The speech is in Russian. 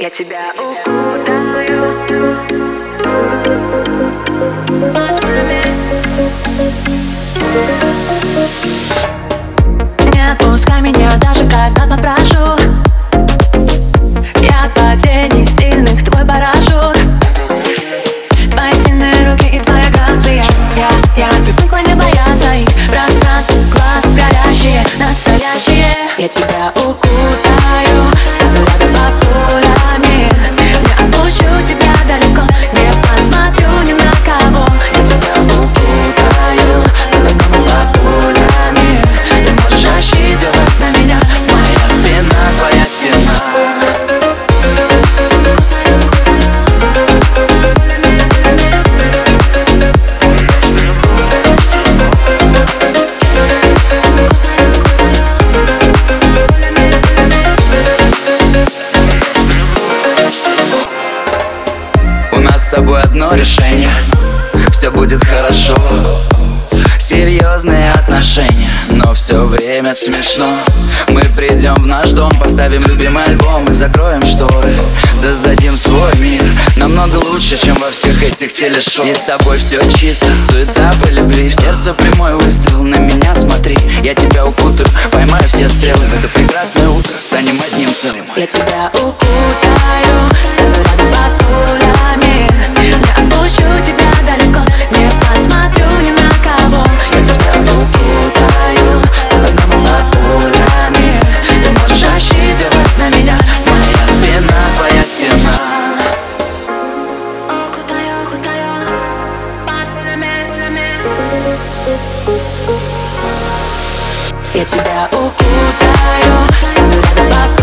Я тебя укутаю Не отпускай меня даже тобой одно решение. Все будет хорошо. Серьезные отношения, но все время смешно. Мы придем в наш дом, поставим любимый альбом и закроем шторы. Создадим свой мир, намного лучше, чем во всех этих телешоу. И с тобой все чисто, суета по любви. В сердце прямой выстрел, на меня смотри. Я тебя укутаю, поймаю все стрелы. В это прекрасное утро станем одним целым. Я тебя укутаю, Я тебя укутаю, стану рядом пока